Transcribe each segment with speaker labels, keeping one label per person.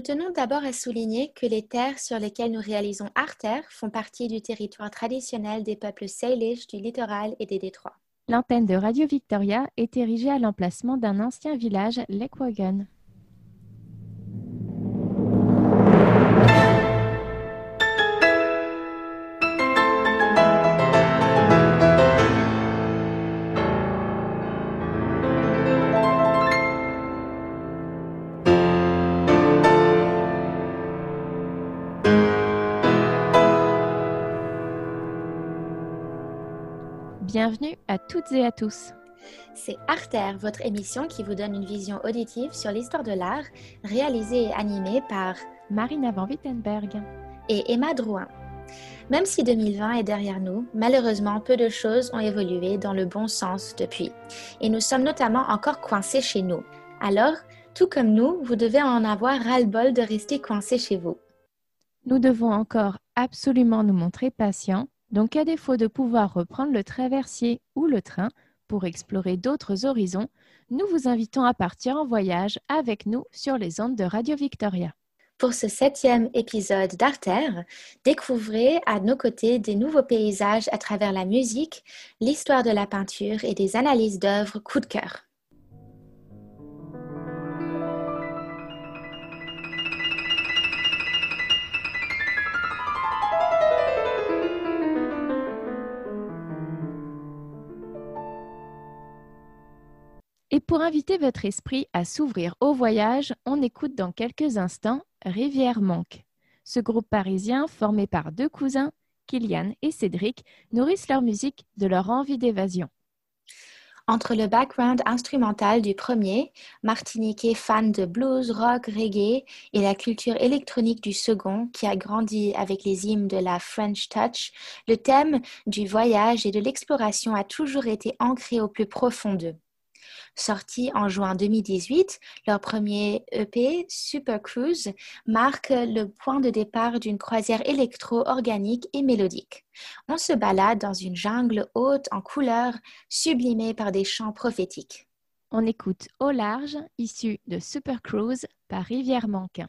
Speaker 1: Nous tenons d'abord à souligner que les terres sur lesquelles nous réalisons Arter font partie du territoire traditionnel des peuples Salish du littoral et des détroits.
Speaker 2: L'antenne de Radio Victoria est érigée à l'emplacement d'un ancien village, Lekwagon. Bienvenue à toutes et à tous.
Speaker 1: C'est Arter, votre émission qui vous donne une vision auditive sur l'histoire de l'art, réalisée et animée par
Speaker 2: Marina Van Wittenberg
Speaker 1: et Emma Drouin. Même si 2020 est derrière nous, malheureusement, peu de choses ont évolué dans le bon sens depuis. Et nous sommes notamment encore coincés chez nous. Alors, tout comme nous, vous devez en avoir ras-le-bol de rester coincés chez vous.
Speaker 2: Nous devons encore absolument nous montrer patients donc, à défaut de pouvoir reprendre le traversier ou le train pour explorer d'autres horizons, nous vous invitons à partir en voyage avec nous sur les ondes de Radio Victoria.
Speaker 1: Pour ce septième épisode d'Arter, découvrez à nos côtés des nouveaux paysages à travers la musique, l'histoire de la peinture et des analyses d'œuvres coup de cœur.
Speaker 2: Et pour inviter votre esprit à s'ouvrir au voyage, on écoute dans quelques instants Rivière Manque. Ce groupe parisien, formé par deux cousins, Kylian et Cédric, nourrissent leur musique de leur envie d'évasion.
Speaker 1: Entre le background instrumental du premier, martiniquais fan de blues, rock, reggae, et la culture électronique du second, qui a grandi avec les hymnes de la French Touch, le thème du voyage et de l'exploration a toujours été ancré au plus profond d'eux. Sorti en juin 2018, leur premier EP, Super Cruise, marque le point de départ d'une croisière électro-organique et mélodique. On se balade dans une jungle haute en couleurs, sublimée par des chants prophétiques.
Speaker 2: On écoute Au large, issu de Super Cruise par Rivière Manquin.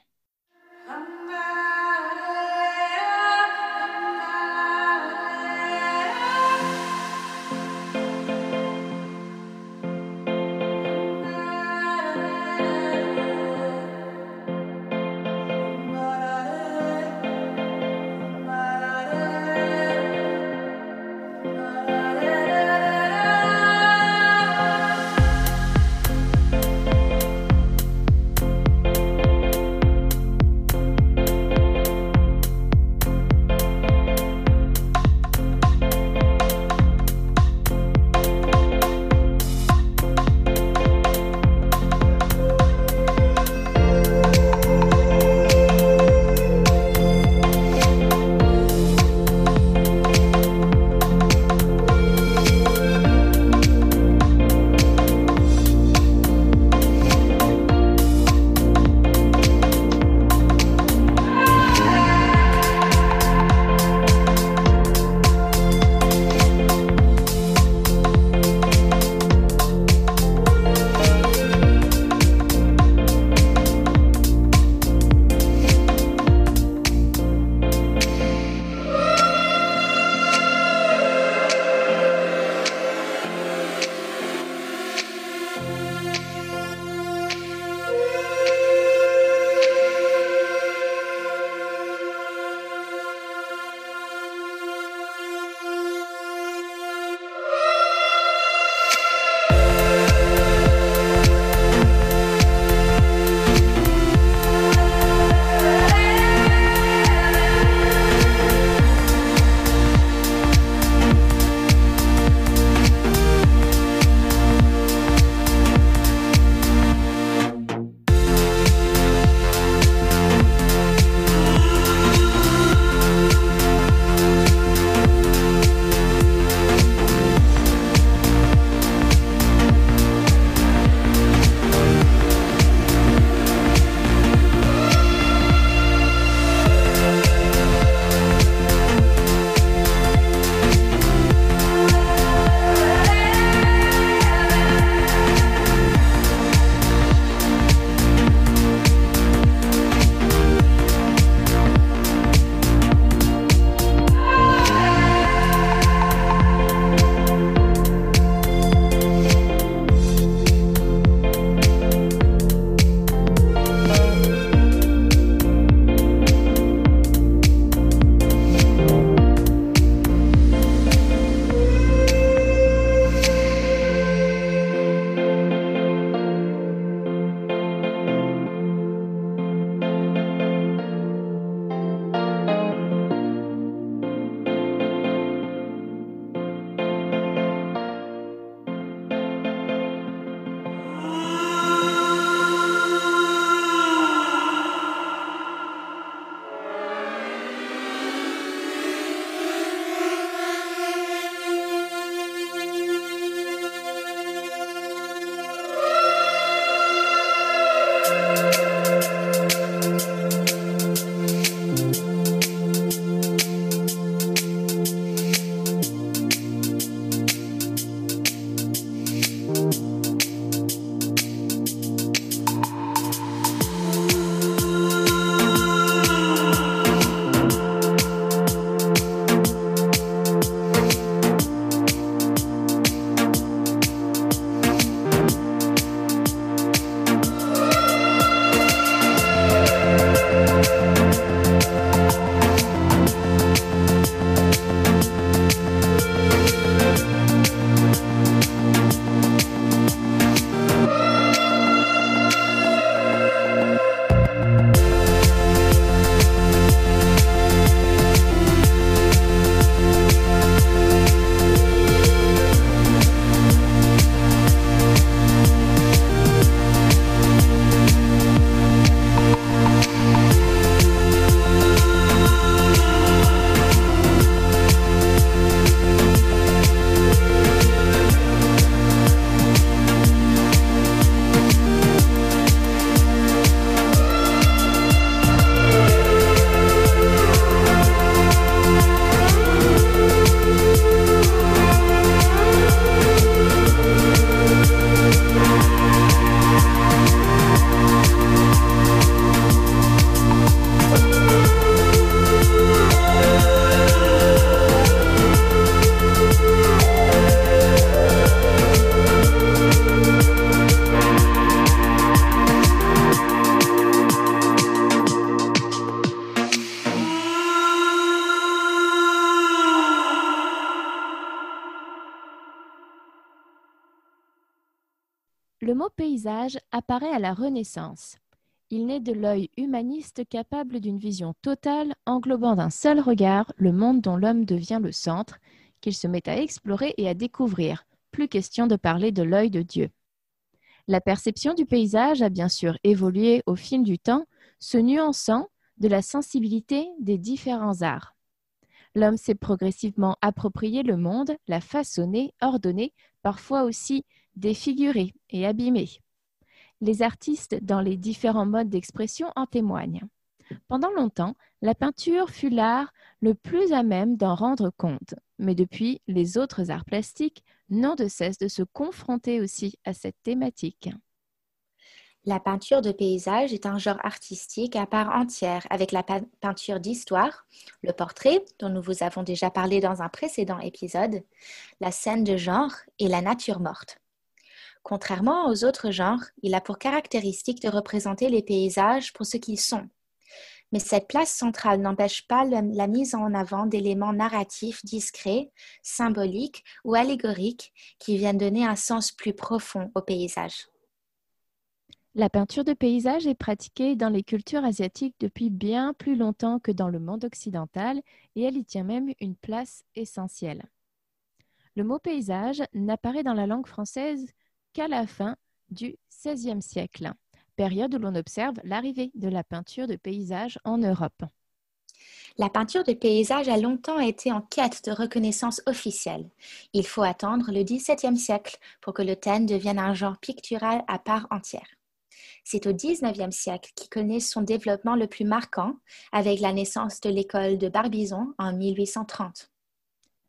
Speaker 2: Apparaît à la Renaissance. Il naît de l'œil humaniste capable d'une vision totale, englobant d'un seul regard le monde dont l'homme devient le centre, qu'il se met à explorer et à découvrir. Plus question de parler de l'œil de Dieu. La perception du paysage a bien sûr évolué au fil du temps, se nuançant de la sensibilité des différents arts. L'homme s'est progressivement approprié le monde, l'a façonné, ordonné, parfois aussi défiguré et abîmé. Les artistes dans les différents modes d'expression en témoignent. Pendant longtemps, la peinture fut l'art le plus à même d'en rendre compte, mais depuis, les autres arts plastiques n'ont de cesse de se confronter aussi à cette thématique.
Speaker 1: La peinture de paysage est un genre artistique à part entière avec la peinture d'histoire, le portrait, dont nous vous avons déjà parlé dans un précédent épisode, la scène de genre et la nature morte. Contrairement aux autres genres, il a pour caractéristique de représenter les paysages pour ce qu'ils sont. Mais cette place centrale n'empêche pas la mise en avant d'éléments narratifs discrets, symboliques ou allégoriques qui viennent donner un sens plus profond au paysage.
Speaker 2: La peinture de paysage est pratiquée dans les cultures asiatiques depuis bien plus longtemps que dans le monde occidental et elle y tient même une place essentielle. Le mot paysage n'apparaît dans la langue française qu'à la fin du XVIe siècle, période où l'on observe l'arrivée de la peinture de paysage en Europe.
Speaker 1: La peinture de paysage a longtemps été en quête de reconnaissance officielle. Il faut attendre le XVIIe siècle pour que le thème devienne un genre pictural à part entière. C'est au XIXe siècle qu'il connaît son développement le plus marquant avec la naissance de l'école de Barbizon en 1830.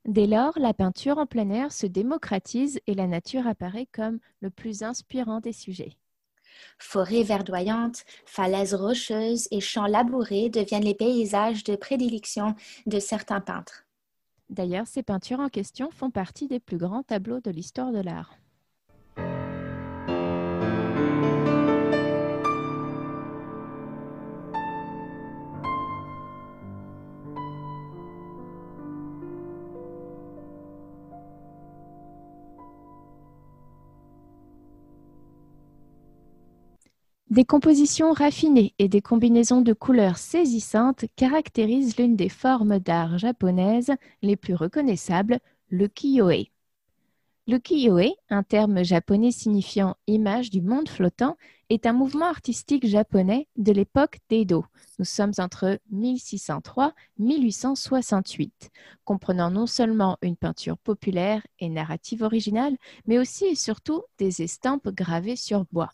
Speaker 2: Dès lors, la peinture en plein air se démocratise et la nature apparaît comme le plus inspirant des sujets.
Speaker 1: Forêts verdoyantes, falaises rocheuses et champs labourés deviennent les paysages de prédilection de certains peintres.
Speaker 2: D'ailleurs, ces peintures en question font partie des plus grands tableaux de l'histoire de l'art. Des compositions raffinées et des combinaisons de couleurs saisissantes caractérisent l'une des formes d'art japonaises les plus reconnaissables, le kiyoe. Le kiyoe, un terme japonais signifiant image du monde flottant, est un mouvement artistique japonais de l'époque d'Edo. Nous sommes entre 1603 1868, comprenant non seulement une peinture populaire et narrative originale, mais aussi et surtout des estampes gravées sur bois.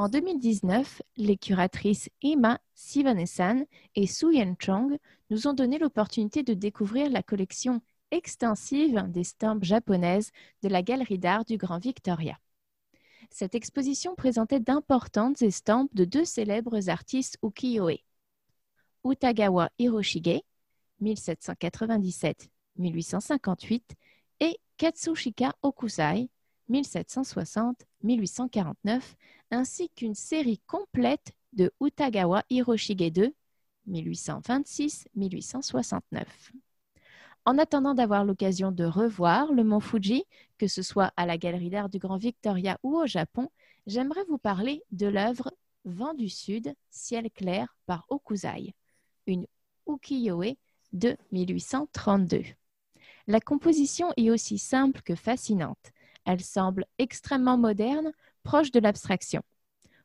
Speaker 2: En 2019, les curatrices Emma Sivanesan et Su-Yen Chong nous ont donné l'opportunité de découvrir la collection extensive d'estampes japonaises de la Galerie d'art du Grand Victoria. Cette exposition présentait d'importantes estampes de deux célèbres artistes ukiyo-e. Utagawa Hiroshige, 1797-1858, et Katsushika Okusai, 1760-1849, ainsi qu'une série complète de Utagawa Hiroshige II, 1826-1869. En attendant d'avoir l'occasion de revoir le mont Fuji, que ce soit à la Galerie d'art du Grand Victoria ou au Japon, j'aimerais vous parler de l'œuvre Vent du Sud, ciel clair par Okuzai, une ukiyo-e de 1832. La composition est aussi simple que fascinante. Elle semble extrêmement moderne, proche de l'abstraction.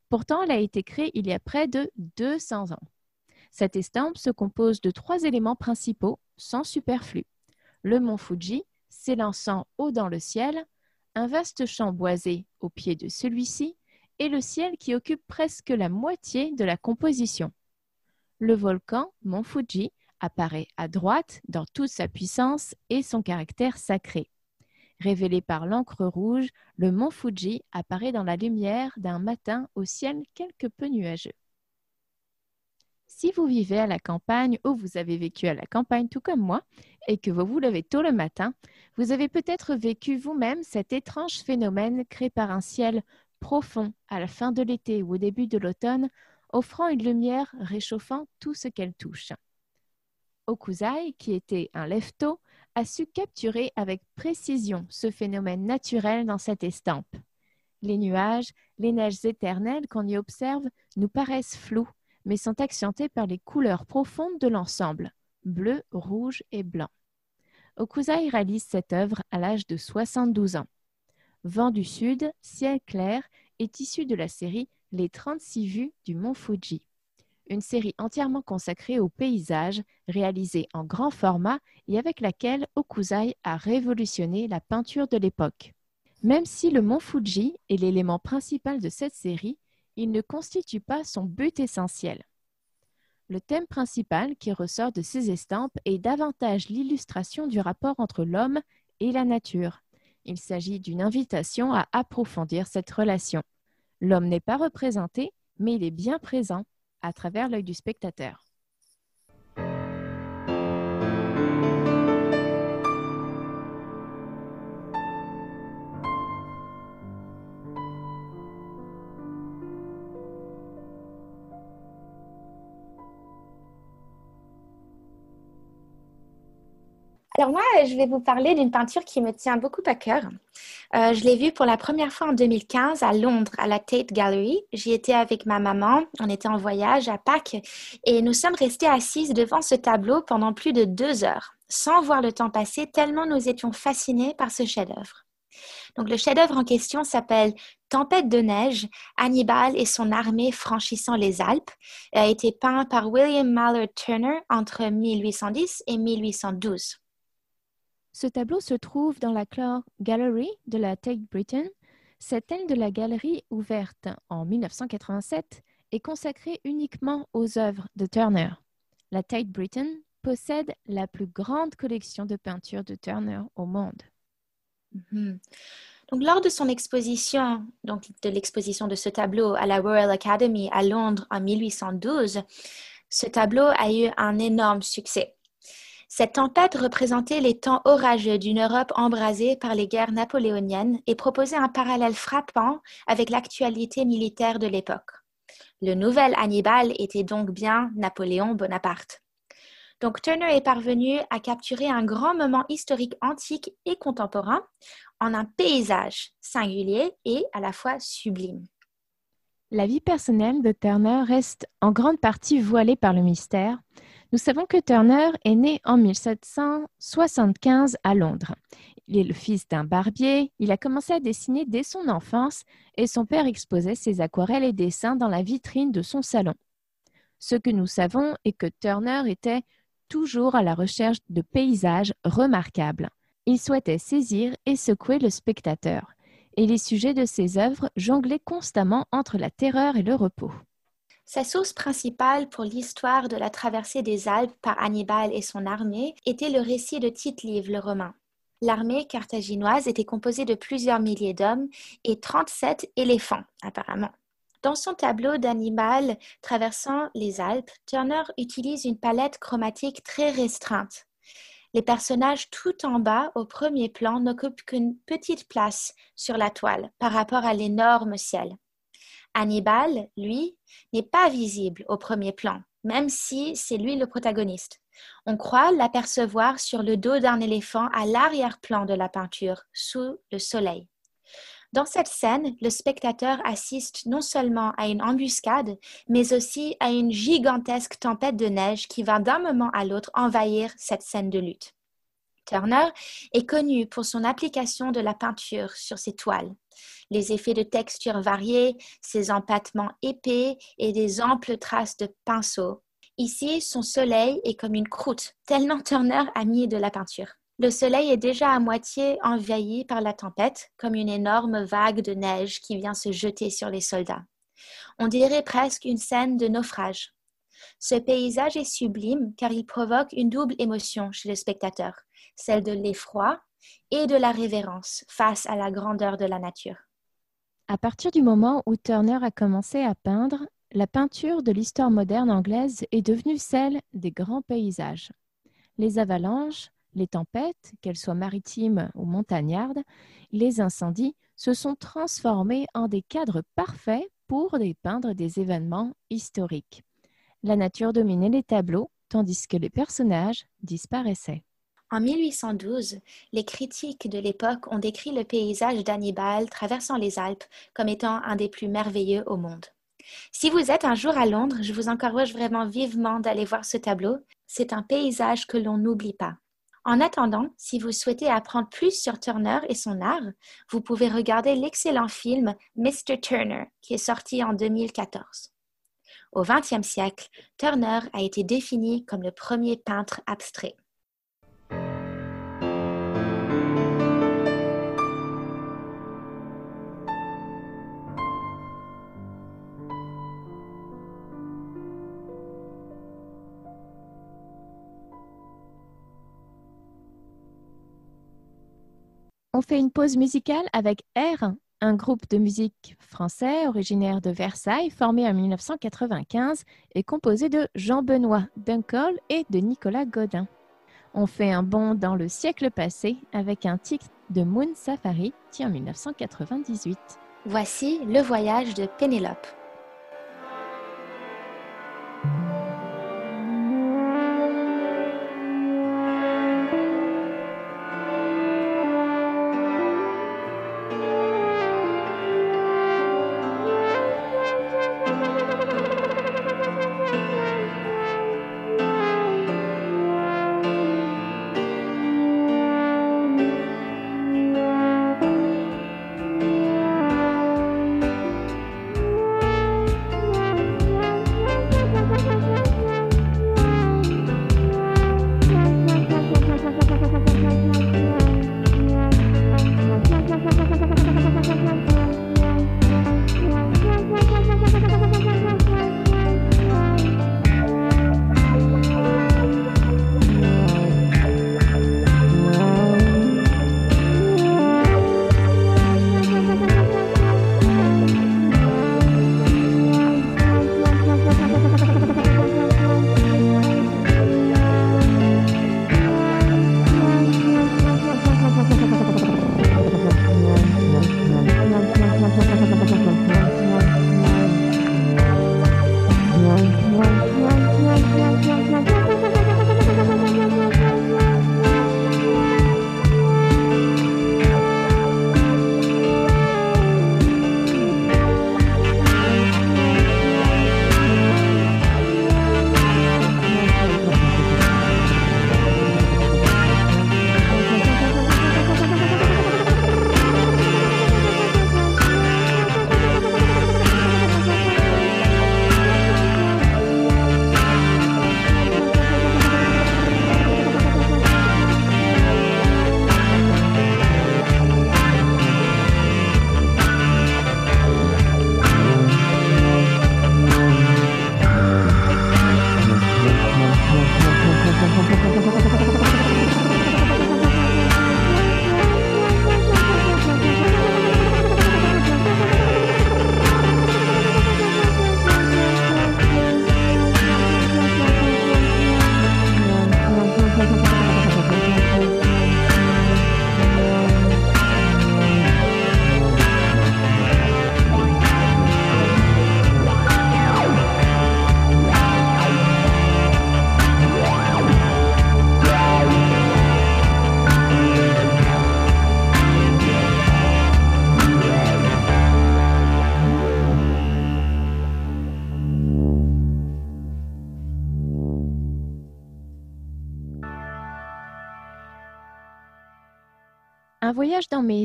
Speaker 2: Pourtant, elle a été créée il y a près de 200 ans. Cette estampe se compose de trois éléments principaux, sans superflu. Le mont Fuji, s'élançant haut dans le ciel, un vaste champ boisé au pied de celui-ci, et le ciel qui occupe presque la moitié de la composition. Le volcan, mont Fuji, apparaît à droite dans toute sa puissance et son caractère sacré. Révélé par l'encre rouge, le mont Fuji apparaît dans la lumière d'un matin au ciel quelque peu nuageux. Si vous vivez à la campagne ou vous avez vécu à la campagne tout comme moi et que vous vous levez tôt le matin, vous avez peut-être vécu vous-même cet étrange phénomène créé par un ciel profond à la fin de l'été ou au début de l'automne, offrant une lumière réchauffant tout ce qu'elle touche. Okuzai, qui était un lève-tôt, a su capturer avec précision ce phénomène naturel dans cette estampe. Les nuages, les neiges éternelles qu'on y observe nous paraissent flous, mais sont accentés par les couleurs profondes de l'ensemble, bleu, rouge et blanc. Okuzai réalise cette œuvre à l'âge de 72 ans. Vent du Sud, ciel clair est issu de la série Les 36 vues du mont Fuji. Une série entièrement consacrée aux paysages, réalisée en grand format et avec laquelle Okuzai a révolutionné la peinture de l'époque. Même si le mont Fuji est l'élément principal de cette série, il ne constitue pas son but essentiel. Le thème principal qui ressort de ces estampes est davantage l'illustration du rapport entre l'homme et la nature. Il s'agit d'une invitation à approfondir cette relation. L'homme n'est pas représenté, mais il est bien présent à travers l'œil du spectateur.
Speaker 1: Alors moi, je vais vous parler d'une peinture qui me tient beaucoup à cœur. Euh, je l'ai vue pour la première fois en 2015 à Londres, à la Tate Gallery. J'y étais avec ma maman, on était en voyage à Pâques et nous sommes restés assises devant ce tableau pendant plus de deux heures, sans voir le temps passer, tellement nous étions fascinés par ce chef-d'œuvre. Donc le chef-d'œuvre en question s'appelle Tempête de neige, Hannibal et son armée franchissant les Alpes, a été peint par William Mallard Turner entre 1810 et 1812.
Speaker 2: Ce tableau se trouve dans la Gallery de la Tate Britain. Cette aile de la galerie, ouverte en 1987, est consacrée uniquement aux œuvres de Turner. La Tate Britain possède la plus grande collection de peintures de Turner au monde.
Speaker 1: Mhm. Lors de son exposition, donc de l'exposition de ce tableau à la Royal Academy à Londres en 1812, ce tableau a eu un énorme succès. Cette tempête représentait les temps orageux d'une Europe embrasée par les guerres napoléoniennes et proposait un parallèle frappant avec l'actualité militaire de l'époque. Le nouvel Hannibal était donc bien Napoléon Bonaparte. Donc Turner est parvenu à capturer un grand moment historique antique et contemporain en un paysage singulier et à la fois sublime.
Speaker 2: La vie personnelle de Turner reste en grande partie voilée par le mystère, nous savons que Turner est né en 1775 à Londres. Il est le fils d'un barbier, il a commencé à dessiner dès son enfance et son père exposait ses aquarelles et dessins dans la vitrine de son salon. Ce que nous savons est que Turner était toujours à la recherche de paysages remarquables. Il souhaitait saisir et secouer le spectateur, et les sujets de ses œuvres jonglaient constamment entre la terreur et le repos.
Speaker 1: Sa source principale pour l'histoire de la traversée des Alpes par Hannibal et son armée était le récit de Tite-Live le Romain. L'armée carthaginoise était composée de plusieurs milliers d'hommes et 37 éléphants, apparemment. Dans son tableau d'Hannibal traversant les Alpes, Turner utilise une palette chromatique très restreinte. Les personnages tout en bas, au premier plan, n'occupent qu'une petite place sur la toile par rapport à l'énorme ciel. Hannibal, lui, n'est pas visible au premier plan, même si c'est lui le protagoniste. On croit l'apercevoir sur le dos d'un éléphant à l'arrière-plan de la peinture, sous le soleil. Dans cette scène, le spectateur assiste non seulement à une embuscade, mais aussi à une gigantesque tempête de neige qui va d'un moment à l'autre envahir cette scène de lutte. Turner est connu pour son application de la peinture sur ses toiles. Les effets de texture variés, ses empattements épais et des amples traces de pinceau. Ici, son soleil est comme une croûte, tellement Turner a mis de la peinture. Le soleil est déjà à moitié envahi par la tempête, comme une énorme vague de neige qui vient se jeter sur les soldats. On dirait presque une scène de naufrage. Ce paysage est sublime car il provoque une double émotion chez le spectateur celle de l'effroi et de la révérence face à la grandeur de la nature.
Speaker 2: À partir du moment où Turner a commencé à peindre, la peinture de l'histoire moderne anglaise est devenue celle des grands paysages. Les avalanches, les tempêtes, qu'elles soient maritimes ou montagnardes, les incendies se sont transformés en des cadres parfaits pour dépeindre des événements historiques. La nature dominait les tableaux, tandis que les personnages disparaissaient.
Speaker 1: En 1812, les critiques de l'époque ont décrit le paysage d'Hannibal traversant les Alpes comme étant un des plus merveilleux au monde. Si vous êtes un jour à Londres, je vous encourage vraiment vivement d'aller voir ce tableau. C'est un paysage que l'on n'oublie pas. En attendant, si vous souhaitez apprendre plus sur Turner et son art, vous pouvez regarder l'excellent film Mr. Turner qui est sorti en 2014. Au XXe siècle, Turner a été défini comme le premier peintre abstrait.
Speaker 2: On fait une pause musicale avec R, un groupe de musique français originaire de Versailles, formé en 1995 et composé de Jean Benoît Dunkel et de Nicolas Godin. On fait un bond dans le siècle passé avec un titre de Moon Safari, qui en 1998.
Speaker 1: Voici le voyage de Pénélope.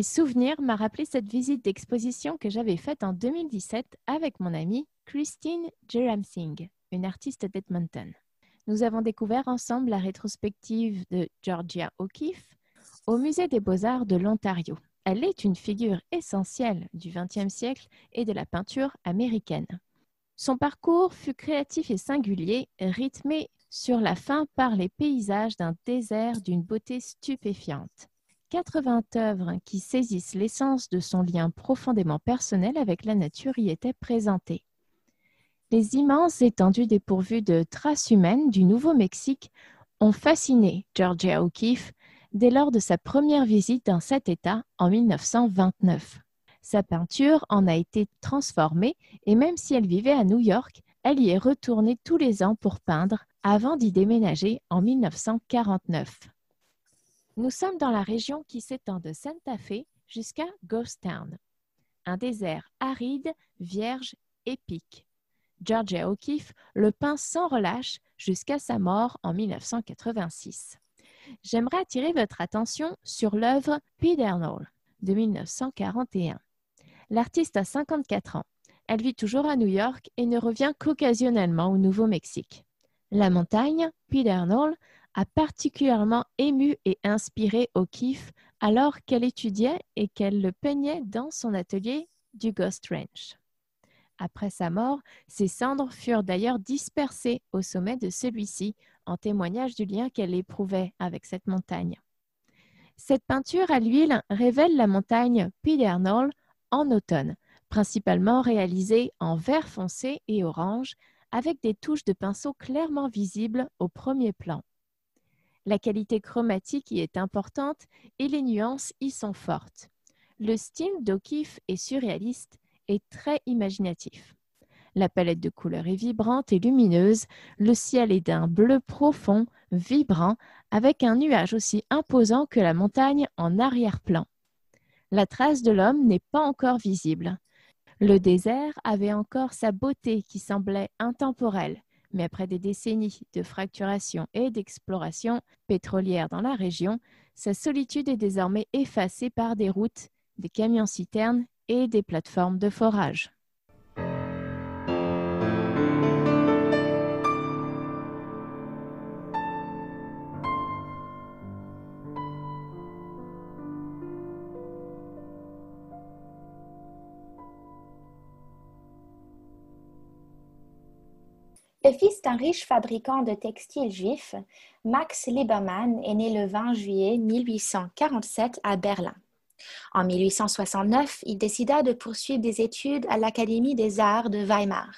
Speaker 2: Souvenirs m'a rappelé cette visite d'exposition que j'avais faite en 2017 avec mon amie Christine Singh, une artiste d'Edmonton. Nous avons découvert ensemble la rétrospective de Georgia O'Keeffe au Musée des beaux-arts de l'Ontario. Elle est une figure essentielle du XXe siècle et de la peinture américaine. Son parcours fut créatif et singulier, rythmé sur la fin par les paysages d'un désert d'une beauté stupéfiante. 80 œuvres qui saisissent l'essence de son lien profondément personnel avec la nature y étaient présentées. Les immenses étendues dépourvues de traces humaines du Nouveau-Mexique ont fasciné Georgia O'Keeffe dès lors de sa première visite dans cet État en 1929. Sa peinture en a été transformée et même si elle vivait à New York, elle y est retournée tous les ans pour peindre avant d'y déménager en 1949. Nous sommes dans la région qui s'étend de Santa Fe jusqu'à Ghost Town, un désert aride, vierge, épique. Georgia O'Keeffe le peint sans relâche jusqu'à sa mort en 1986. J'aimerais attirer votre attention sur l'œuvre Pedernal de 1941. L'artiste a 54 ans. Elle vit toujours à New York et ne revient qu'occasionnellement au Nouveau-Mexique. La montagne, Pedernal, a particulièrement ému et inspiré O'Keeffe alors qu'elle étudiait et qu'elle le peignait dans son atelier du Ghost Ranch. Après sa mort, ses cendres furent d'ailleurs dispersées au sommet de celui-ci, en témoignage du lien qu'elle éprouvait avec cette montagne. Cette peinture à l'huile révèle la montagne Pedernal en automne, principalement réalisée en vert foncé et orange, avec des touches de pinceau clairement visibles au premier plan. La qualité chromatique y est importante et les nuances y sont fortes. Le style d'O'Keeffe est surréaliste et très imaginatif. La palette de couleurs est vibrante et lumineuse, le ciel est d'un bleu profond, vibrant, avec un nuage aussi imposant que la montagne en arrière-plan. La trace de l'homme n'est pas encore visible. Le désert avait encore sa beauté qui semblait intemporelle, mais après des décennies de fracturation et d'exploration pétrolière dans la région, sa solitude est désormais effacée par des routes, des camions-citernes et des plateformes de forage.
Speaker 1: Le fils d'un riche fabricant de textiles juifs, Max Liebermann est né le 20 juillet 1847 à Berlin. En 1869, il décida de poursuivre des études à l'Académie des arts de Weimar.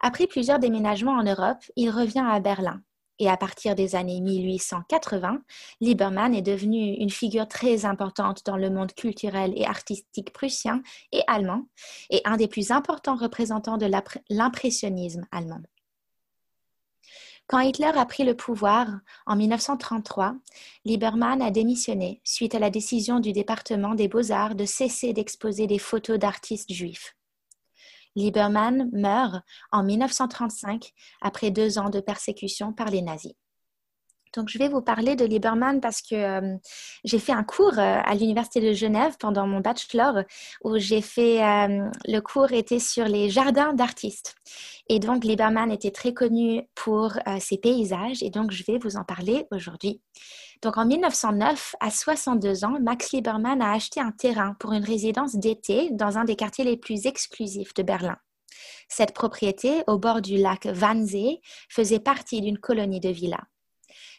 Speaker 1: Après plusieurs déménagements en Europe, il revient à Berlin. Et à partir des années 1880, Liebermann est devenu une figure très importante dans le monde culturel et artistique prussien et allemand, et un des plus importants représentants de l'impressionnisme allemand. Quand Hitler a pris le pouvoir en 1933, Lieberman a démissionné suite à la décision du département des beaux-arts de cesser d'exposer des photos d'artistes juifs. Lieberman meurt en 1935 après deux ans de persécution par les nazis. Donc, je vais vous parler de Lieberman parce que euh, j'ai fait un cours euh, à l'Université de Genève pendant mon bachelor où j'ai fait, euh, le cours était sur les jardins d'artistes. Et donc, Lieberman était très connu pour ses paysages et donc je vais vous en parler aujourd'hui. Donc, en 1909, à 62 ans, Max Lieberman a acheté un terrain pour une résidence d'été dans un des quartiers les plus exclusifs de Berlin. Cette propriété, au bord du lac Wannsee, faisait partie d'une colonie de villas.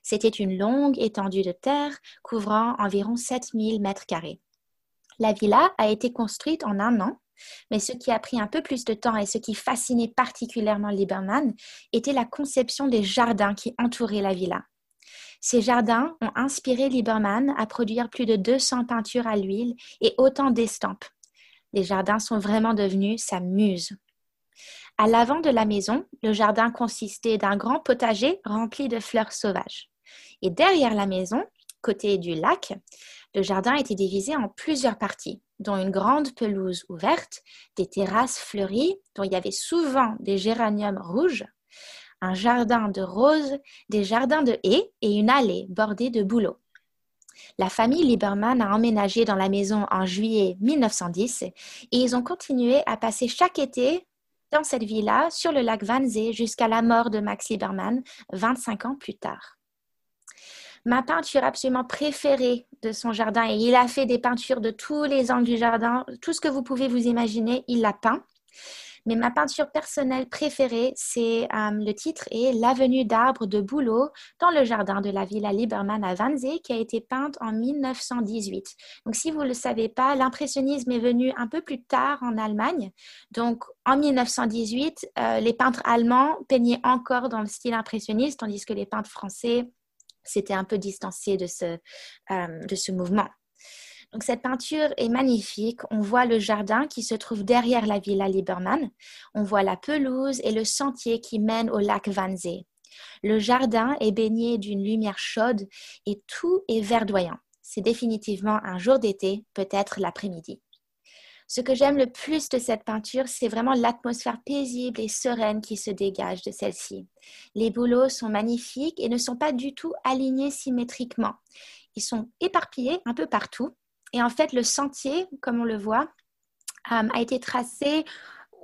Speaker 1: C'était une longue étendue de terre couvrant environ 7000 mètres carrés. La villa a été construite en un an, mais ce qui a pris un peu plus de temps et ce qui fascinait particulièrement Lieberman était la conception des jardins qui entouraient la villa. Ces jardins ont inspiré Lieberman à produire plus de 200 peintures à l'huile et autant d'estampes. Les jardins sont vraiment devenus sa muse. À l'avant de la maison, le jardin consistait d'un grand potager rempli de fleurs sauvages. Et derrière la maison, côté du lac, le jardin était divisé en plusieurs parties, dont une grande pelouse ouverte, des terrasses fleuries dont il y avait souvent des géraniums rouges, un jardin de roses, des jardins de haies et une allée bordée de bouleaux. La famille Lieberman a emménagé dans la maison en juillet 1910 et ils ont continué à passer chaque été dans cette villa sur le lac Wannsee jusqu'à la mort de Max Lieberman 25 ans plus tard ma peinture absolument préférée de son jardin. Et il a fait des peintures de tous les angles du jardin. Tout ce que vous pouvez vous imaginer, il l'a peint. Mais ma peinture personnelle préférée, c'est euh, le titre est L'avenue d'arbres de Bouleau dans le jardin de la Villa Lieberman à Wannsee, qui a été peinte en 1918. Donc, si vous ne le savez pas, l'impressionnisme est venu un peu plus tard en Allemagne. Donc, en 1918, euh, les peintres allemands peignaient encore dans le style impressionniste, tandis que les peintres français c'était un peu distancié de ce, euh, de ce mouvement. Donc cette peinture est magnifique. On voit le jardin qui se trouve derrière la villa Lieberman. On voit la pelouse et le sentier qui mène au lac Wannsee. Le jardin est baigné d'une lumière chaude et tout est verdoyant. C'est définitivement un jour d'été, peut-être l'après-midi. Ce que j'aime le plus de cette peinture, c'est vraiment l'atmosphère paisible et sereine qui se dégage de celle-ci. Les bouleaux sont magnifiques et ne sont pas du tout alignés symétriquement. Ils sont éparpillés un peu partout. Et en fait, le sentier, comme on le voit, euh, a été tracé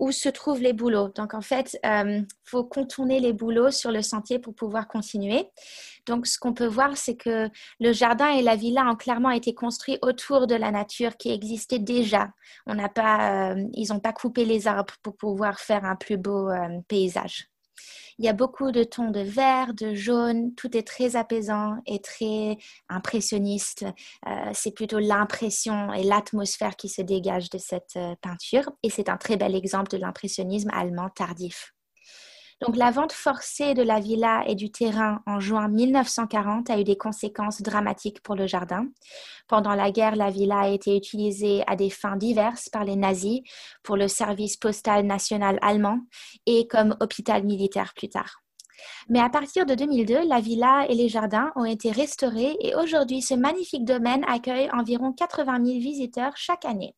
Speaker 1: où se trouvent les bouleaux. Donc, en fait, il euh, faut contourner les bouleaux sur le sentier pour pouvoir continuer. Donc, ce qu'on peut voir, c'est que le jardin et la villa ont clairement été construits autour de la nature qui existait déjà. On n'a pas, euh, ils n'ont pas coupé les arbres pour pouvoir faire un plus beau euh, paysage. Il y a beaucoup de tons de vert, de jaune, tout est très apaisant et très impressionniste. Euh, c'est plutôt l'impression et l'atmosphère qui se dégagent de cette euh, peinture et c'est un très bel exemple de l'impressionnisme allemand tardif. Donc la vente forcée de la villa et du terrain en juin 1940 a eu des conséquences dramatiques pour le jardin. Pendant la guerre, la villa a été utilisée à des fins diverses par les nazis pour le service postal national allemand et comme hôpital militaire plus tard. Mais à partir de 2002, la villa et les jardins ont été restaurés et aujourd'hui, ce magnifique domaine accueille environ 80 000 visiteurs chaque année.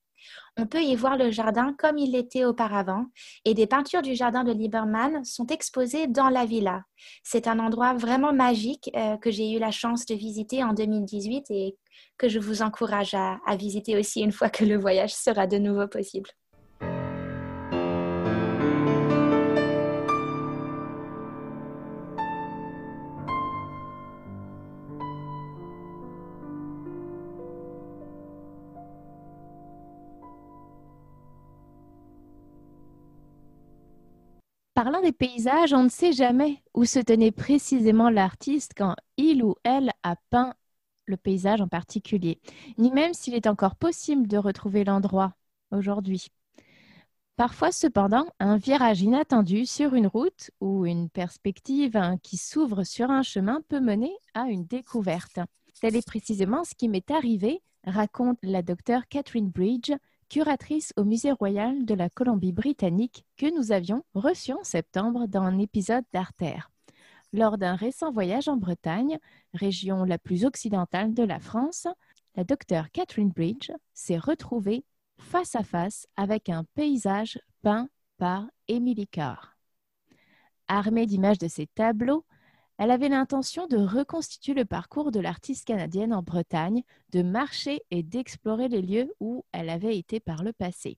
Speaker 1: On peut y voir le jardin comme il l'était auparavant et des peintures du jardin de Lieberman sont exposées dans la villa. C'est un endroit vraiment magique euh, que j'ai eu la chance de visiter en 2018 et que je vous encourage à visiter aussi une fois que le voyage sera de nouveau possible.
Speaker 2: Parlant des paysages, on ne sait jamais où se tenait précisément l'artiste quand il ou elle a peint le paysage en particulier, ni même s'il est encore possible de retrouver l'endroit aujourd'hui. Parfois, cependant, un virage inattendu sur une route ou une perspective hein, qui s'ouvre sur un chemin peut mener à une découverte. Tel est précisément ce qui m'est arrivé, raconte la docteure Catherine Bridge, curatrice au Musée royal de la Colombie-Britannique que nous avions reçue en septembre dans un épisode d'Artère. Lors d'un récent voyage en Bretagne, région la plus occidentale de la France, la docteure Catherine Bridge s'est retrouvée face à face avec un paysage peint par Emily Carr. Armée d'images de ses tableaux, elle avait l'intention de reconstituer le parcours de l'artiste canadienne en Bretagne, de marcher et d'explorer les lieux où elle avait été par le passé.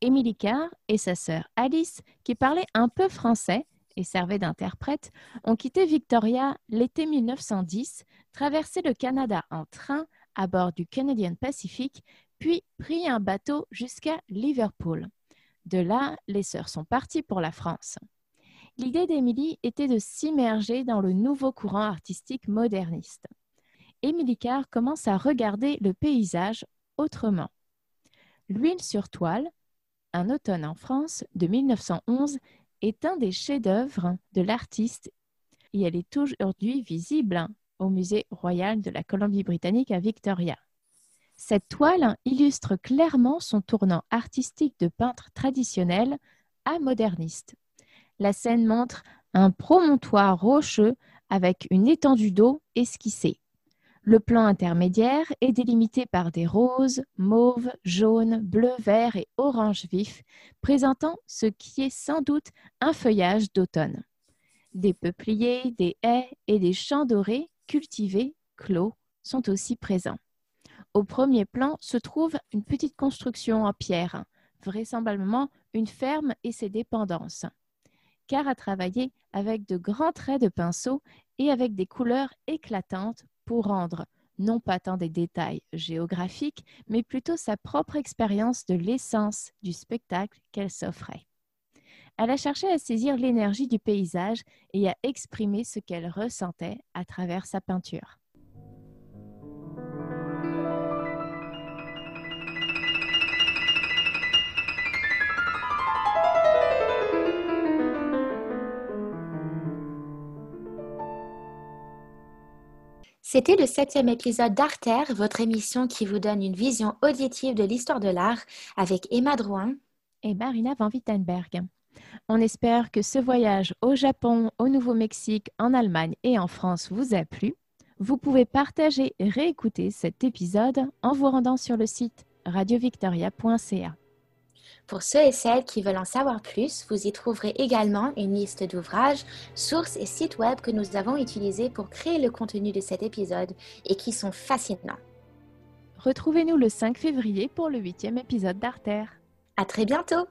Speaker 2: Émilie Carr et sa sœur Alice, qui parlaient un peu français et servaient d'interprète, ont quitté Victoria l'été 1910, traversé le Canada en train à bord du Canadian Pacific, puis pris un bateau jusqu'à Liverpool. De là, les sœurs sont parties pour la France. L'idée d'Émilie était de s'immerger dans le nouveau courant artistique moderniste. Émilie Carr commence à regarder le paysage autrement. L'huile sur toile, Un automne en France de 1911, est un des chefs-d'œuvre de l'artiste et elle est aujourd'hui visible au Musée royal de la Colombie-Britannique à Victoria. Cette toile illustre clairement son tournant artistique de peintre traditionnel à moderniste. La scène montre un promontoire rocheux avec une étendue d'eau esquissée. Le plan intermédiaire est délimité par des roses, mauves, jaunes, bleus, verts et orange vifs, présentant ce qui est sans doute un feuillage d'automne. Des peupliers, des haies et des champs dorés cultivés, clos, sont aussi présents. Au premier plan se trouve une petite construction en pierre, vraisemblablement une ferme et ses dépendances car a travaillé avec de grands traits de pinceau et avec des couleurs éclatantes pour rendre non pas tant des détails géographiques, mais plutôt sa propre expérience de l'essence du spectacle qu'elle s'offrait. Elle a cherché à saisir l'énergie du paysage et à exprimer ce qu'elle ressentait à travers sa peinture.
Speaker 1: C'était le septième épisode d'Artère, votre émission qui vous donne une vision auditive de l'histoire de l'art avec Emma Drouin
Speaker 2: et Marina Van Wittenberg. On espère que ce voyage au Japon, au Nouveau-Mexique, en Allemagne et en France vous a plu. Vous pouvez partager et réécouter cet épisode en vous rendant sur le site radiovictoria.ca.
Speaker 1: Pour ceux et celles qui veulent en savoir plus, vous y trouverez également une liste d'ouvrages, sources et sites web que nous avons utilisés pour créer le contenu de cet épisode et qui sont fascinants.
Speaker 2: Retrouvez-nous le 5 février pour le huitième épisode d'Artère.
Speaker 1: À très bientôt!